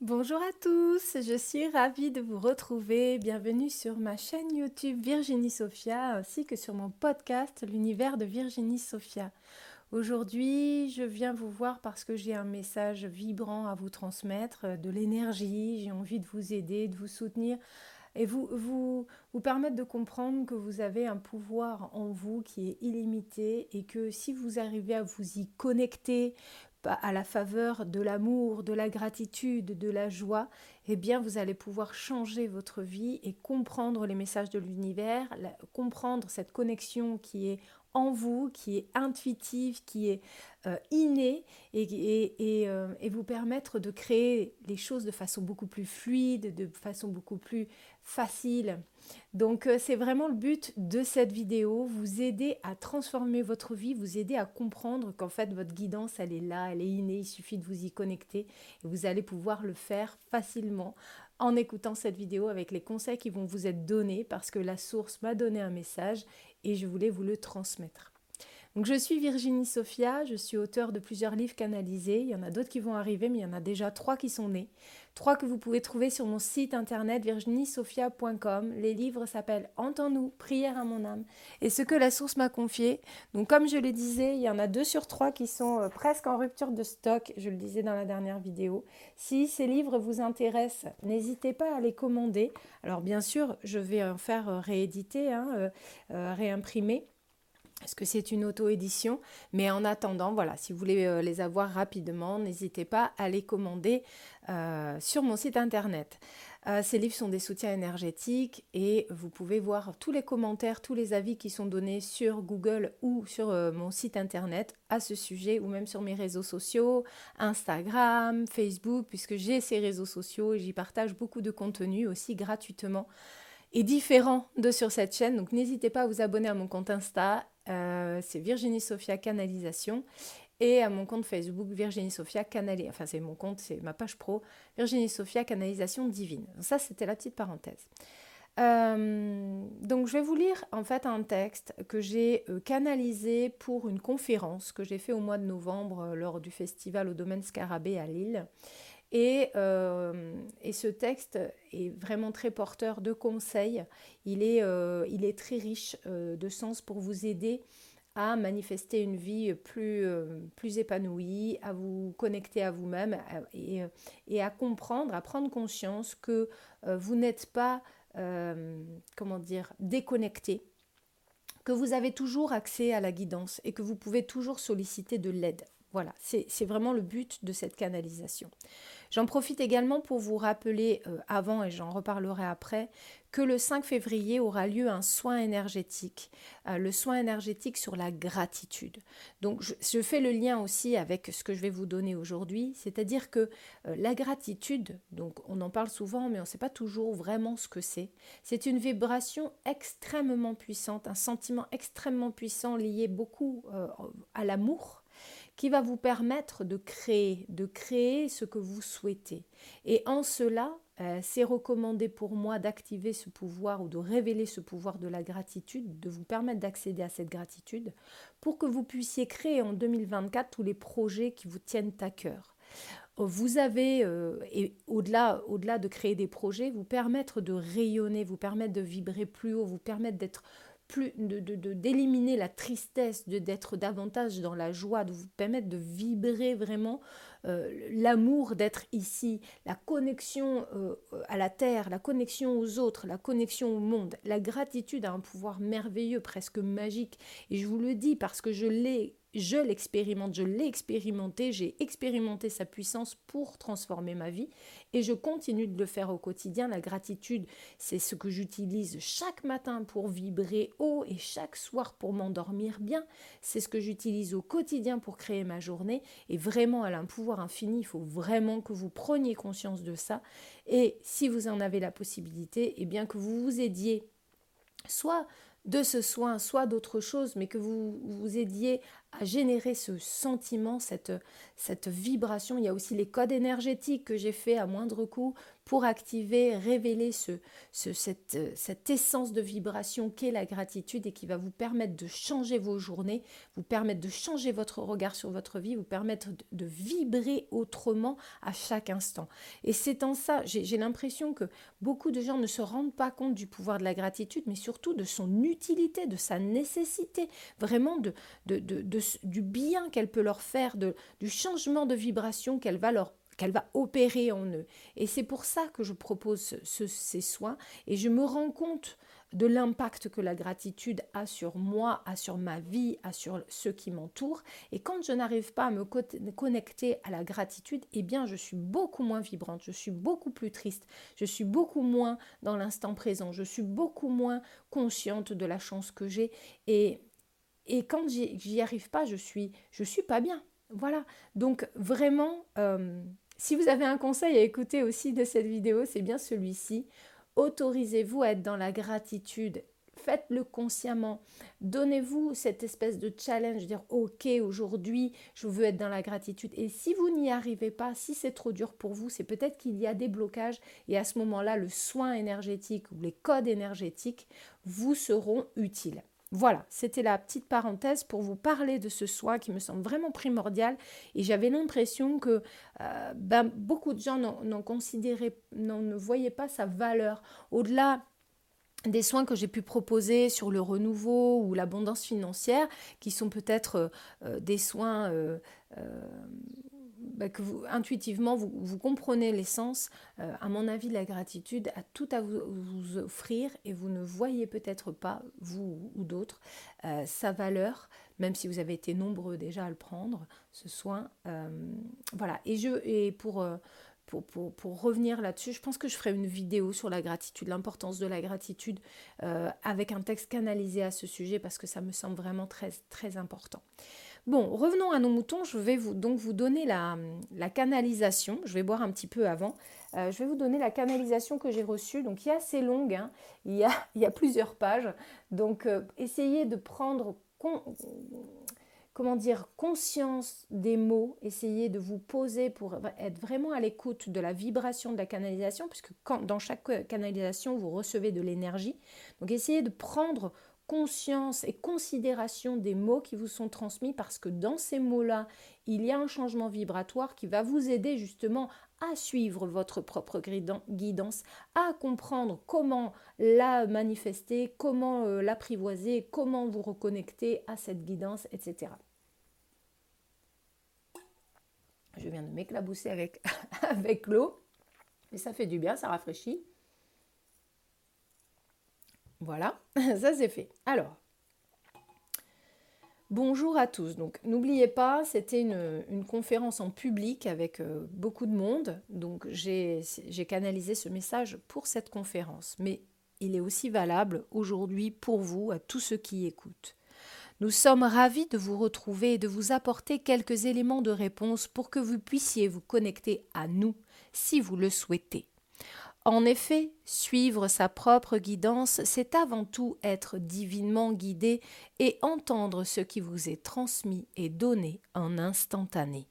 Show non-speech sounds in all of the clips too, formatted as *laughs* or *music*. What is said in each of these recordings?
Bonjour à tous, je suis ravie de vous retrouver. Bienvenue sur ma chaîne YouTube Virginie Sophia ainsi que sur mon podcast L'univers de Virginie Sophia. Aujourd'hui, je viens vous voir parce que j'ai un message vibrant à vous transmettre, de l'énergie, j'ai envie de vous aider, de vous soutenir et vous, vous, vous permettre de comprendre que vous avez un pouvoir en vous qui est illimité et que si vous arrivez à vous y connecter, à la faveur de l'amour, de la gratitude, de la joie, eh bien vous allez pouvoir changer votre vie et comprendre les messages de l'univers, comprendre cette connexion qui est en vous, qui est intuitive, qui est euh, innée et, euh, et, vous permettre de créer les choses de façon beaucoup plus fluide, de façon beaucoup plus facile. Donc euh, c'est vraiment le but de cette vidéo, vous aider à transformer votre vie, vous aider à comprendre qu'en fait votre guidance elle est là, elle est innée, il suffit de vous y connecter et vous allez pouvoir le faire facilement en écoutant cette vidéo avec les conseils qui vont vous être donnés parce que la source m'a donné un message et je voulais vous le transmettre. Donc je suis Virginie Sophia, je suis auteur de plusieurs livres canalisés, il y en a d'autres qui vont arriver mais il y en a déjà trois qui sont nés. Trois que vous pouvez trouver sur mon site internet virginiesophia.com. Les livres s'appellent Entends-nous, prière à mon âme et ce que la source m'a confié. Donc comme je le disais, il y en a deux sur trois qui sont euh, presque en rupture de stock, je le disais dans la dernière vidéo. Si ces livres vous intéressent, n'hésitez pas à les commander. Alors bien sûr, je vais en faire euh, rééditer, hein, euh, réimprimer est-ce que c'est une auto-édition? Mais en attendant, voilà, si vous voulez euh, les avoir rapidement, n'hésitez pas à les commander euh, sur mon site internet. Euh, ces livres sont des soutiens énergétiques et vous pouvez voir tous les commentaires, tous les avis qui sont donnés sur Google ou sur mon site internet à ce sujet ou même sur mes réseaux sociaux, Instagram, Facebook, puisque j'ai ces réseaux sociaux et j'y partage beaucoup de contenu aussi gratuitement et différent de sur cette chaîne. Donc n'hésitez pas à vous abonner à mon compte Insta euh, c'est Virginie Sophia Canalisation. Et à mon compte Facebook, Virginie Sophia Canalisation. Enfin, c'est mon compte, c'est ma page pro, Virginie Sophia Canalisation Divine. Ça, c'était la petite parenthèse. Euh, donc je vais vous lire en fait un texte que j'ai euh, canalisé pour une conférence que j'ai fait au mois de novembre lors du festival au domaine Scarabée à Lille. Et, et, ce texte est vraiment très porteur de conseils. Il est, euh, très riche euh, de sens pour vous aider à manifester une vie plus, euh, plus épanouie, à vous connecter à vous-même et, et, à comprendre, à prendre conscience que vous n'êtes pas, comment dire, déconnecté, que vous avez toujours accès à la guidance et que vous pouvez toujours solliciter de l'aide. Voilà, c'est vraiment le but de cette canalisation. J'en profite également pour vous rappeler euh, avant, et j'en reparlerai après, que le 5 février aura lieu un soin énergétique, euh, le soin énergétique sur la gratitude. Donc je, fais le lien aussi avec ce que je vais vous donner aujourd'hui, c'est-à-dire que euh, la gratitude, donc on en parle souvent, mais on ne sait pas toujours vraiment ce que c'est. C'est une vibration extrêmement puissante, un sentiment extrêmement puissant lié beaucoup à l'amour qui va vous permettre de créer, de créer ce que vous souhaitez. Et en cela, euh, c'est recommandé pour moi d'activer ce pouvoir ou de révéler ce pouvoir de la gratitude, de vous permettre d'accéder à cette gratitude pour que vous puissiez créer en 2024 tous les projets qui vous tiennent à cœur. Vous avez, euh, et au-delà, au-delà de créer des projets, vous permettre de rayonner, vous permettre de vibrer plus haut, vous permettre d'être plus de, d'éliminer la tristesse, de d'être davantage dans la joie, de vous permettre de vibrer vraiment euh, l'amour d'être ici, la connexion euh, à la terre, la connexion aux autres, la connexion au monde. La gratitude a un pouvoir merveilleux, presque magique. Et je vous le dis parce que je l'ai je l'expérimente, je l'ai expérimenté, j'ai expérimenté sa puissance pour transformer ma vie et je continue de le faire au quotidien. La gratitude, c'est ce que j'utilise chaque matin pour vibrer haut et chaque soir pour m'endormir bien. C'est ce que j'utilise au quotidien pour créer ma journée et vraiment elle a un pouvoir infini. Il faut vraiment que vous preniez conscience de ça et si vous en avez la possibilité, et eh bien que vous vous aidiez soit de ce soin, soit d'autre chose, mais que vous vous aidiez à générer ce sentiment, cette, cette vibration. Il y a aussi les codes énergétiques que j'ai fait à moindre coût pour activer, révéler ce, cette, cette, essence de vibration qu'est la gratitude et qui va vous permettre de changer vos journées, vous permettre de changer votre regard sur votre vie, vous permettre de, vibrer autrement à chaque instant. Et c'est en ça, j'ai l'impression que beaucoup de gens ne se rendent pas compte du pouvoir de la gratitude, mais surtout de son utilité, de sa nécessité, vraiment de, du bien qu'elle peut leur faire, du changement de vibration qu'elle va leur qu'elle va opérer en eux. Et c'est pour ça que je propose ces soins et je me rends compte de l'impact que la gratitude a sur moi, a sur ma vie, a sur ceux qui m'entourent. Et quand je n'arrive pas à me connecter à la gratitude, eh bien je suis beaucoup moins vibrante, je suis beaucoup plus triste, je suis beaucoup moins dans l'instant présent, je suis beaucoup moins consciente de la chance que j'ai. Et, et quand j'y arrive pas, je suis, je suis pas bien. Voilà. Donc vraiment, euh, si vous avez un conseil à écouter aussi de cette vidéo, c'est bien celui-ci. Autorisez-vous à être dans la gratitude. Faites-le consciemment. Donnez-vous cette espèce de challenge, dire ok, aujourd'hui, je veux être dans la gratitude. Et si vous n'y arrivez pas, si c'est trop dur pour vous, c'est peut-être qu'il y a des blocages. Et à ce moment-là, le soin énergétique ou les codes énergétiques vous seront utiles. Voilà, c'était la petite parenthèse pour vous parler de ce soin qui me semble vraiment primordial. Et j'avais l'impression que euh, ben, beaucoup de gens considéré, ne voyaient pas sa valeur. Au-delà des soins que j'ai pu proposer sur le renouveau ou l'abondance financière, qui sont peut-être euh, euh, des soins bah, que vous, intuitivement, vous, comprenez l'essence, euh, à mon avis, la gratitude a tout à vous, offrir et vous ne voyez peut-être pas, vous ou d'autres, euh, sa valeur, même si vous avez été nombreux déjà à le prendre, ce soin. Euh, voilà, et, je, et pour... Pour, revenir là-dessus, je pense que je ferai une vidéo sur la gratitude, l'importance de la gratitude, avec un texte canalisé à ce sujet, parce que ça me semble vraiment très, très important. Bon, revenons à nos moutons. Je vais vous, donc vous donner la, canalisation. Je vais boire un petit peu avant. Euh, je vais vous donner la canalisation que j'ai reçue. Donc, il est assez longue. Hein. Il, y a, *laughs* plusieurs pages. Donc, euh, essayez de prendre comment dire, conscience des mots. Essayez de vous poser pour être vraiment à l'écoute de la vibration de la canalisation, puisque dans chaque canalisation, vous recevez de l'énergie. Donc, essayez de prendre conscience et considération des mots qui vous sont transmis parce que dans ces mots-là, il y a un changement vibratoire qui va vous aider justement à suivre votre propre guidance, à comprendre comment la manifester, comment euh, l'apprivoiser, comment vous reconnecter à cette guidance, etc. Je viens de m'éclabousser avec, *laughs* avec l'eau, et ça fait du bien, ça rafraîchit. Voilà, *laughs* ça c'est fait. Alors, bonjour à tous. Donc, n'oubliez pas, c'était une, conférence en public avec euh, beaucoup de monde. Donc, j'ai canalisé ce message pour cette conférence. Mais il est aussi valable aujourd'hui pour vous, à tous ceux qui écoutent. Nous sommes ravis de vous retrouver et de vous apporter quelques éléments de réponse pour que vous puissiez vous connecter à nous si vous le souhaitez. En effet, suivre sa propre guidance, c'est avant tout être divinement guidé et entendre ce qui vous est transmis et donné en instantané.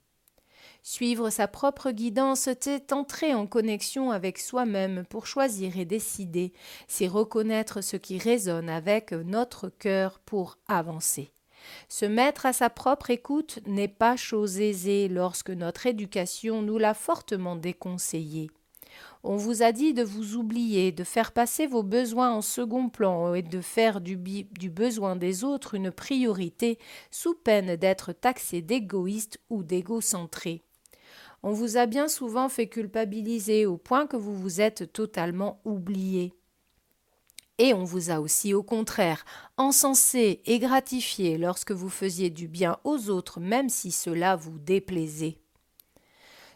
Suivre sa propre guidance, c'est entrer en connexion avec soi-même pour choisir et décider, c'est reconnaître ce qui résonne avec notre cœur pour avancer. Se mettre à sa propre écoute n'est pas chose aisée lorsque notre éducation nous l'a fortement déconseillé. On vous a dit de vous oublier, de faire passer vos besoins en second plan et de faire du, besoin des autres une priorité, sous peine d'être taxé d'égoïste ou d'égocentré. On vous a bien souvent fait culpabiliser au point que vous vous êtes totalement oublié. Et on vous a aussi au contraire encensé et gratifié lorsque vous faisiez du bien aux autres même si cela vous déplaisait.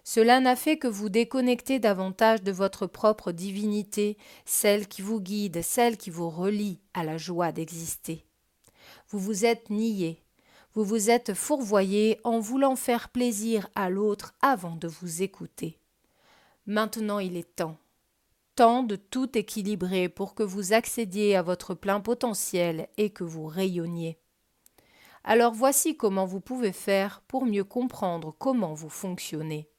Cela n'a fait que vous déconnecter davantage de votre propre divinité, celle qui vous guide, celle qui vous relie à la joie d'exister. Vous vous êtes nié, vous vous êtes fourvoyé en voulant faire plaisir à l'autre avant de vous écouter. Maintenant il est temps. Temps de tout équilibrer pour que vous accédiez à votre plein potentiel et que vous rayonniez. Alors voici comment vous pouvez faire pour mieux comprendre comment vous fonctionnez.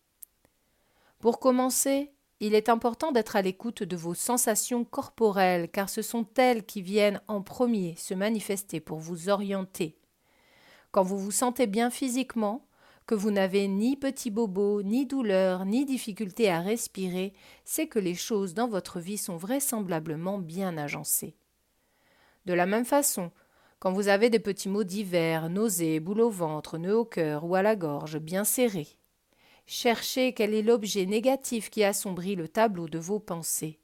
Pour commencer, il est important d'être à l'écoute de vos sensations corporelles, car ce sont elles qui viennent en premier se manifester pour vous orienter. Quand vous vous sentez bien physiquement, que vous n'avez ni petits bobos, ni douleur, ni difficulté à respirer, c'est que les choses dans votre vie sont vraisemblablement bien agencées. De la même façon, quand vous avez des petits maux divers, nausées, boules au ventre, nœuds au cœur ou à la gorge bien serrés, cherchez quel est l'objet négatif qui assombrit le tableau de vos pensées.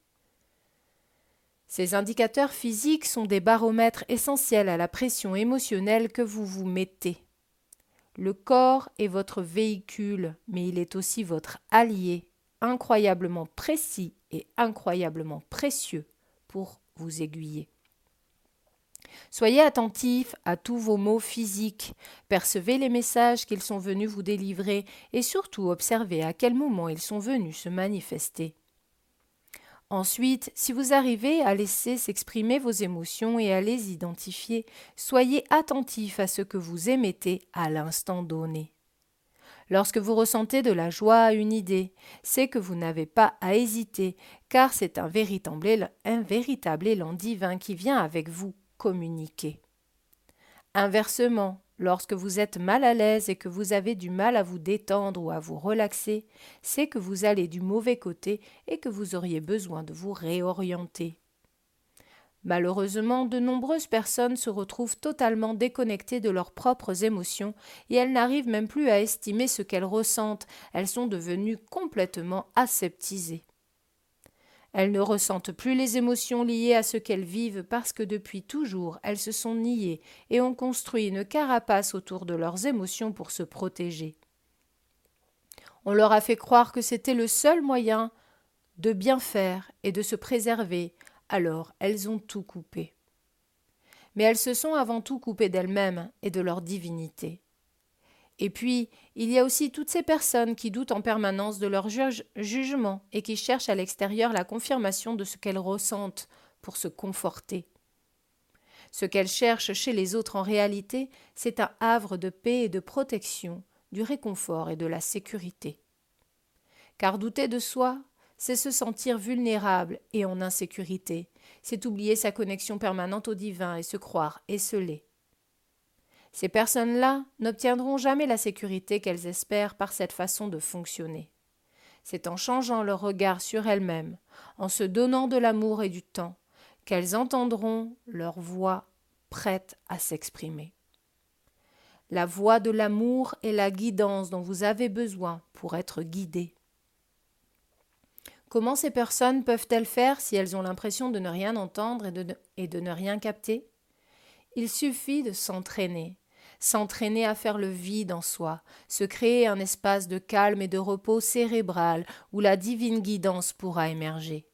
Ces indicateurs physiques sont des baromètres essentiels à la pression émotionnelle que vous vous mettez. Le corps est votre véhicule, mais il est aussi votre allié, incroyablement précis et incroyablement précieux pour vous aiguiller. Soyez attentifs à tous vos mots physiques, percevez les messages qu'ils sont venus vous délivrer et surtout observez à quel moment ils sont venus se manifester. Ensuite, si vous arrivez à laisser s'exprimer vos émotions et à les identifier, soyez attentif à ce que vous émettez à l'instant donné. Lorsque vous ressentez de la joie à une idée, c'est que vous n'avez pas à hésiter, car c'est un véritable, un véritable élan divin qui vient avec vous communiquer. Inversement, Lorsque vous êtes mal à l'aise et que vous avez du mal à vous détendre ou à vous relaxer, c'est que vous allez du mauvais côté et que vous auriez besoin de vous réorienter. Malheureusement, de nombreuses personnes se retrouvent totalement déconnectées de leurs propres émotions et elles n'arrivent même plus à estimer ce qu'elles ressentent, elles sont devenues complètement aseptisées. Elles ne ressentent plus les émotions liées à ce qu'elles vivent parce que depuis toujours elles se sont niées et ont construit une carapace autour de leurs émotions pour se protéger. On leur a fait croire que c'était le seul moyen de bien faire et de se préserver, alors elles ont tout coupé. Mais elles se sont avant tout coupées d'elles-mêmes et de leur divinité. Et puis, il y a aussi toutes ces personnes qui doutent en permanence de leur jugement et qui cherchent à l'extérieur la confirmation de ce qu'elles ressentent pour se conforter. Ce qu'elles cherchent chez les autres en réalité, c'est un havre de paix et de protection, du réconfort et de la sécurité. Car douter de soi, c'est se sentir vulnérable et en insécurité, c'est oublier sa connexion permanente au divin et se croire esselé. Ces personnes-là n'obtiendront jamais la sécurité qu'elles espèrent par cette façon de fonctionner. C'est en changeant leur regard sur elles-mêmes, en se donnant de l'amour et du temps, qu'elles entendront leur voix prête à s'exprimer. La voix de l'amour est la guidance dont vous avez besoin pour être guidé. Comment ces personnes peuvent-elles faire si elles ont l'impression de ne rien entendre et de, et de ne rien capter? Il suffit de s'entraîner, s'entraîner à faire le vide en soi, se créer un espace de calme et de repos cérébral où la divine guidance pourra émerger.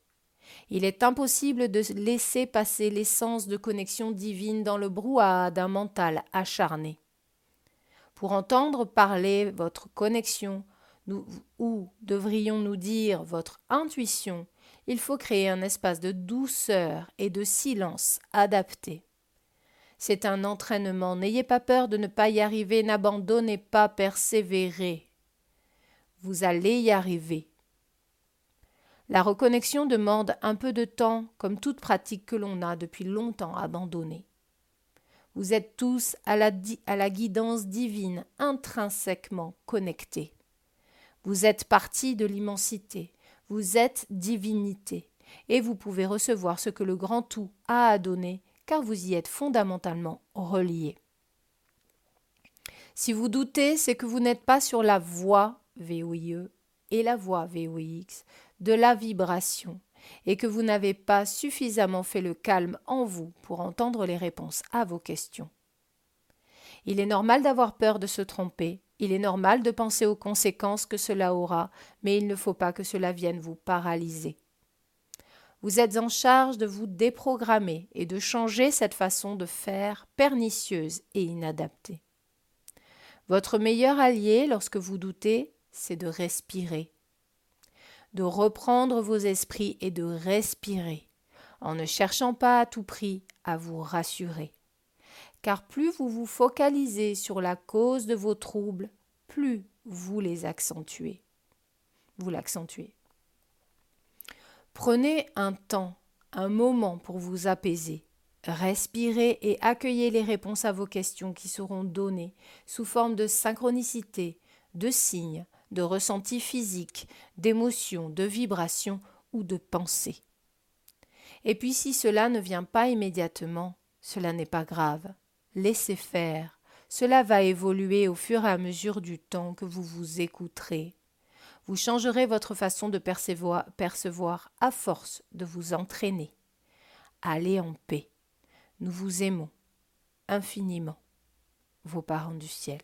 Il est impossible de laisser passer l'essence de connexion divine dans le brouhaha d'un mental acharné. Pour entendre parler votre connexion, ou devrions-nous dire votre intuition, il faut créer un espace de douceur et de silence adapté. C'est un entraînement. N'ayez pas peur de ne pas y arriver, n'abandonnez pas, persévérez. Vous allez y arriver. La reconnexion demande un peu de temps, comme toute pratique que l'on a depuis longtemps abandonnée. Vous êtes tous à la, à la guidance divine, intrinsèquement connectés. Vous êtes partie de l'immensité, vous êtes divinité, et vous pouvez recevoir ce que le grand tout a à donner car vous y êtes fondamentalement relié. Si vous doutez, c'est que vous n'êtes pas sur la voie VOIE et la voie VOIX de la vibration et que vous n'avez pas suffisamment fait le calme en vous pour entendre les réponses à vos questions. Il est normal d'avoir peur de se tromper, il est normal de penser aux conséquences que cela aura, mais il ne faut pas que cela vienne vous paralyser. Vous êtes en charge de vous déprogrammer et de changer cette façon de faire pernicieuse et inadaptée. Votre meilleur allié lorsque vous doutez, c'est de respirer, de reprendre vos esprits et de respirer, en ne cherchant pas à tout prix à vous rassurer. Car plus vous vous focalisez sur la cause de vos troubles, plus vous les accentuez. Vous l'accentuez. Prenez un temps, un moment pour vous apaiser. Respirez et accueillez les réponses à vos questions qui seront données sous forme de synchronicité, de signes, de ressentis physiques, d'émotions, de vibrations ou de pensées. Et puis si cela ne vient pas immédiatement, cela n'est pas grave. Laissez faire. Cela va évoluer au fur et à mesure du temps que vous vous écouterez. Vous changerez votre façon de percevoir, à force de vous entraîner. Allez en paix. Nous vous aimons infiniment, vos parents du ciel.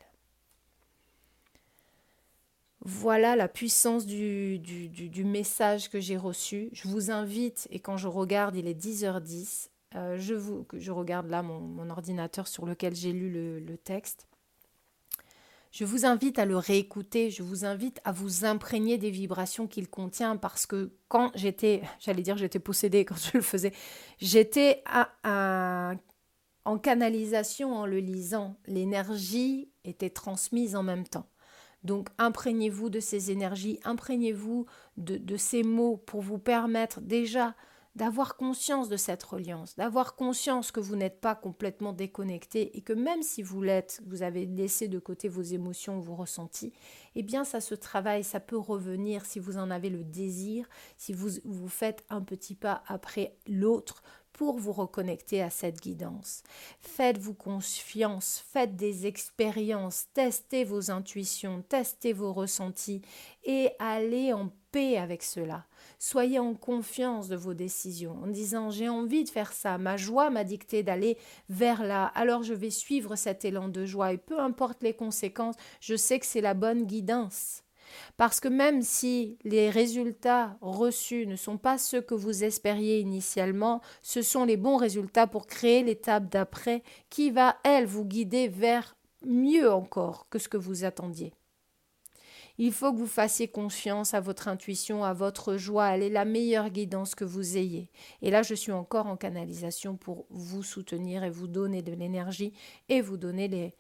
Voilà la puissance du, du, message que j'ai reçu. Je vous invite, et quand je regarde, il est 10h10, euh, je, vous, je regarde là mon, ordinateur sur lequel j'ai lu le texte. Je vous invite à le réécouter, je vous invite à vous imprégner des vibrations qu'il contient parce que quand j'étais, *laughs* j'allais dire j'étais possédée quand je le faisais, j'étais en canalisation en le lisant. L'énergie était transmise en même temps. Donc imprégnez-vous de ces énergies, imprégnez-vous de, de, ces mots pour vous permettre déjà d'avoir conscience de cette reliance, d'avoir conscience que vous n'êtes pas complètement déconnecté et que même si vous l'êtes, vous avez laissé de côté vos émotions, vos ressentis, eh bien ça se travaille, ça peut revenir si vous en avez le désir, si vous vous faites un petit pas après l'autre pour vous reconnecter à cette guidance. Faites-vous confiance, faites des expériences, testez vos intuitions, testez vos ressentis et allez en paix avec cela. Soyez en confiance de vos décisions en disant j'ai envie de faire ça, ma joie m'a dicté d'aller vers là, alors je vais suivre cet élan de joie et peu importe les conséquences, je sais que c'est la bonne guidance. Parce que même si les résultats reçus ne sont pas ceux que vous espériez initialement, ce sont les bons résultats pour créer l'étape d'après qui va, elle, vous guider vers mieux encore que ce que vous attendiez. Il faut que vous fassiez confiance à votre intuition, à votre joie. Elle est la meilleure guidance que vous ayez. Et là, je suis encore en canalisation pour vous soutenir et vous donner de l'énergie et vous donner les,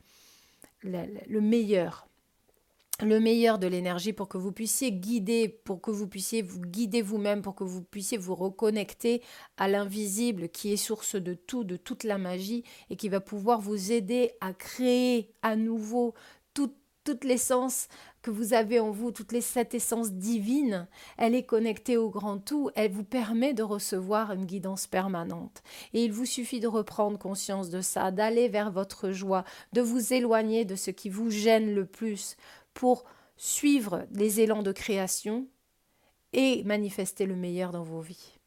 le meilleur le meilleur de l'énergie pour que vous puissiez guider, pour que vous puissiez vous guider vous-même, pour que vous puissiez vous reconnecter à l'invisible qui est source de tout, de toute la magie et qui va pouvoir vous aider à créer à nouveau toute, toute l'essence que vous avez en vous, toute les, cette essence divine, elle est connectée au grand tout, elle vous permet de recevoir une guidance permanente. Et il vous suffit de reprendre conscience de ça, d'aller vers votre joie, de vous éloigner de ce qui vous gêne le plus pour suivre les élans de création et manifester le meilleur dans vos vies.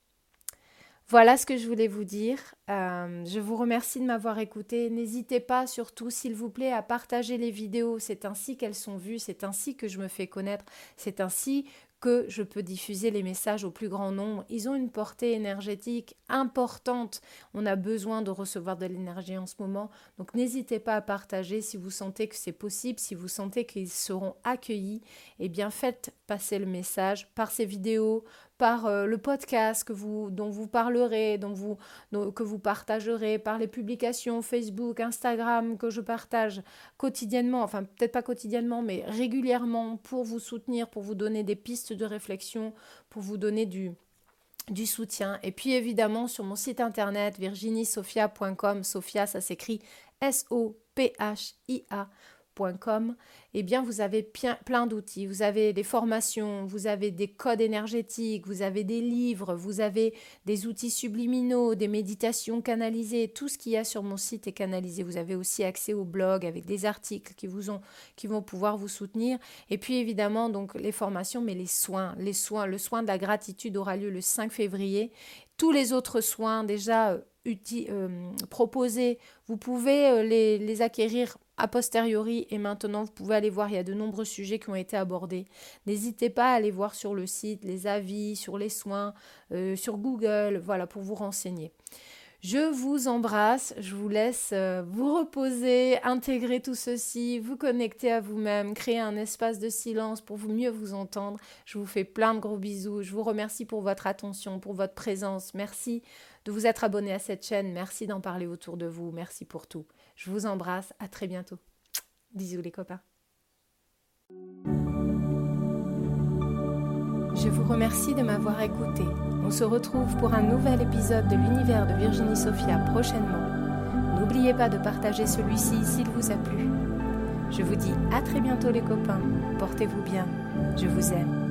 Voilà ce que je voulais vous dire. Euh, je vous remercie de m'avoir écouté. N'hésitez pas surtout, s'il vous plaît, à partager les vidéos. C'est ainsi qu'elles sont vues, c'est ainsi que je me fais connaître, c'est ainsi que je peux diffuser les messages au plus grand nombre. Ils ont une portée énergétique importante. On a besoin de recevoir de l'énergie en ce moment. Donc n'hésitez pas à partager si vous sentez que c'est possible, si vous sentez qu'ils seront accueillis. Eh bien faites passer le message par ces vidéos, par euh, le podcast dont vous parlerez, que vous partagerez, par les publications Facebook, Instagram que je partage quotidiennement, enfin peut-être pas quotidiennement, mais régulièrement pour vous soutenir, pour vous donner des pistes de réflexion, pour vous donner du, du soutien. Et puis évidemment sur mon site internet virginiesofia.com, Sophia ça s'écrit S-O-P-H-I-A eh bien vous avez plein d'outils. Vous avez des formations, vous avez des codes énergétiques, vous avez des livres, vous avez des outils subliminaux, des méditations canalisées. Tout ce qu'il y a sur mon site est canalisé. Vous avez aussi accès au blog avec des articles qui vous ont, qui vont pouvoir vous soutenir. Et puis évidemment donc les formations, mais les soins, les soins, le soin de la gratitude aura lieu le 5 février. Tous les autres soins déjà euh, euh, proposés, vous pouvez euh, les acquérir a posteriori et maintenant vous pouvez aller voir, il y a de nombreux sujets qui ont été abordés. N'hésitez pas à aller voir sur le site les avis sur les soins, euh, sur Google, voilà, pour vous renseigner. Je vous embrasse, je vous laisse euh, vous reposer, intégrer tout ceci, vous connecter à vous-même, créer un espace de silence pour vous mieux vous entendre. Je vous fais plein de gros bisous, je vous remercie pour votre attention, pour votre présence. Merci de vous être abonné à cette chaîne, merci d'en parler autour de vous, merci pour tout. Je vous embrasse, à très bientôt. Bisous les copains. Je vous remercie de m'avoir écouté. On se retrouve pour un nouvel épisode de l'univers de Virginie Sophia prochainement. N'oubliez pas de partager celui-ci s'il vous a plu. Je vous dis à très bientôt les copains. Portez-vous bien. Je vous aime.